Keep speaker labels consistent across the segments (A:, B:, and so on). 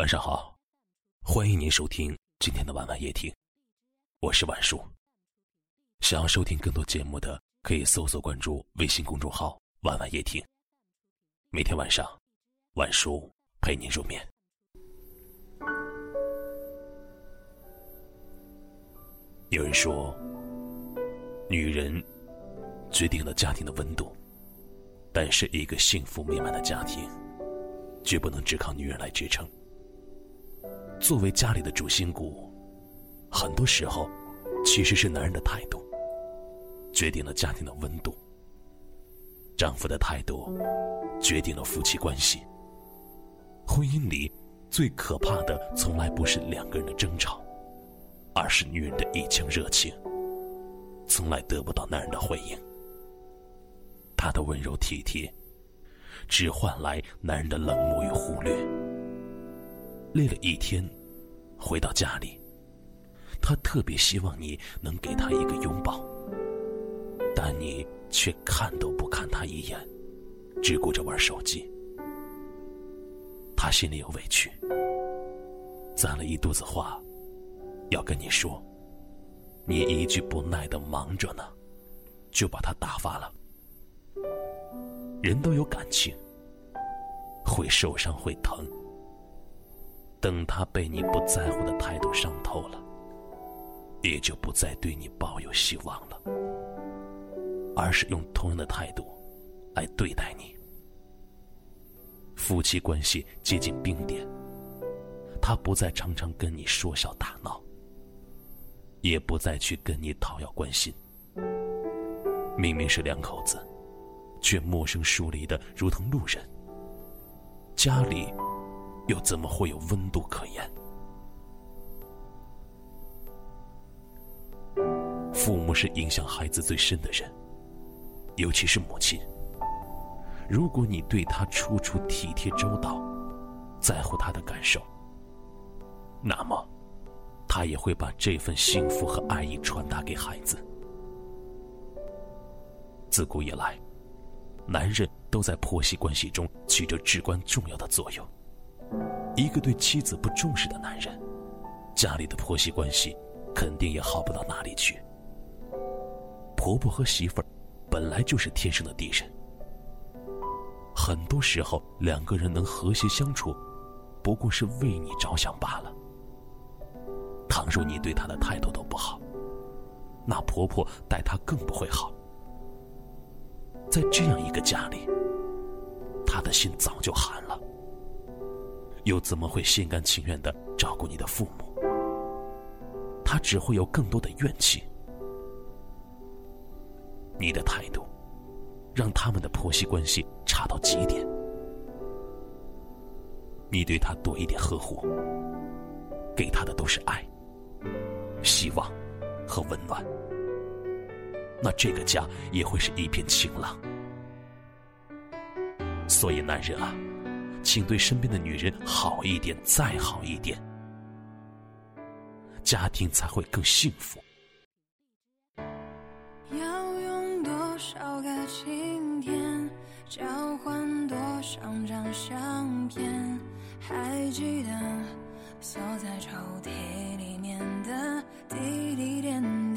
A: 晚上好，欢迎您收听今天的晚晚夜听，我是晚叔。想要收听更多节目的，可以搜索关注微信公众号“晚晚夜听”。每天晚上，晚叔陪您入眠。有人说，女人决定了家庭的温度，但是一个幸福美满的家庭，绝不能只靠女人来支撑。作为家里的主心骨，很多时候其实是男人的态度决定了家庭的温度。丈夫的态度决定了夫妻关系。婚姻里最可怕的，从来不是两个人的争吵，而是女人的一腔热情，从来得不到男人的回应。她的温柔体贴，只换来男人的冷漠与忽略。累了一天，回到家里，他特别希望你能给他一个拥抱，但你却看都不看他一眼，只顾着玩手机。他心里有委屈，攒了一肚子话，要跟你说，你一句不耐的忙着呢，就把他打发了。人都有感情，会受伤，会疼。等他被你不在乎的态度伤透了，也就不再对你抱有希望了，而是用同样的态度来对待你。夫妻关系接近冰点，他不再常常跟你说笑打闹，也不再去跟你讨要关心。明明是两口子，却陌生疏离的如同路人。家里。又怎么会有温度可言？父母是影响孩子最深的人，尤其是母亲。如果你对他处处体贴周到，在乎他的感受，那么他也会把这份幸福和爱意传达给孩子。自古以来，男人都在婆媳关系中起着至关重要的作用。一个对妻子不重视的男人，家里的婆媳关系肯定也好不到哪里去。婆婆和媳妇儿本来就是天生的敌人，很多时候两个人能和谐相处，不过是为你着想罢了。倘若你对她的态度都不好，那婆婆待她更不会好。在这样一个家里，她的心早就寒了。又怎么会心甘情愿的照顾你的父母？他只会有更多的怨气。你的态度，让他们的婆媳关系差到极点。你对他多一点呵护，给他的都是爱、希望和温暖，那这个家也会是一片晴朗。所以，男人啊。请对身边的女人好一点，再好一点，家庭才会更幸福。
B: 要用多少个晴天，交换多少张相片？还记得锁在抽屉里面的滴滴点点，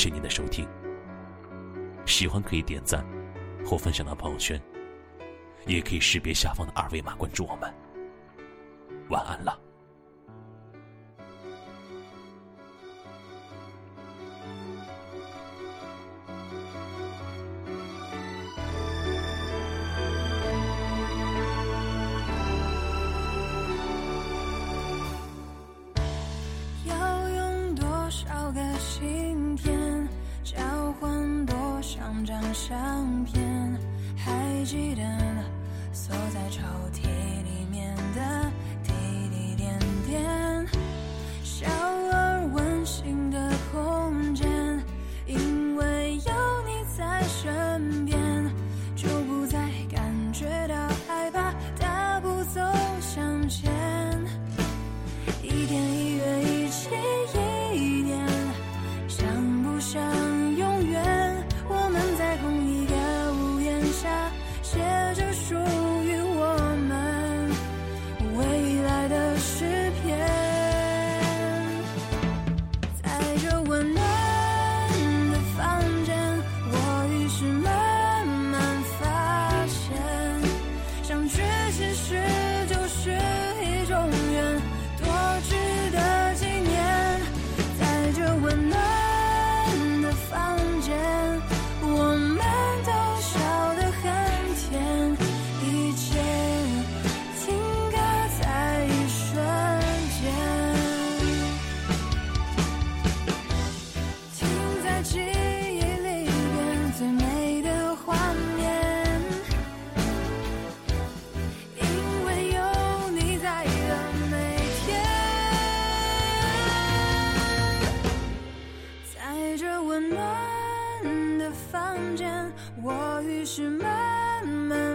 A: 谢谢您的收听。喜欢可以点赞或分享到朋友圈也可以识别下方的二维码关注我们。晚安了。
B: 要用多少个心张相片还记得锁在抽屉。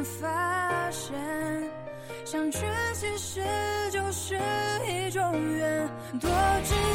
B: 发现相聚其实就是一种缘多值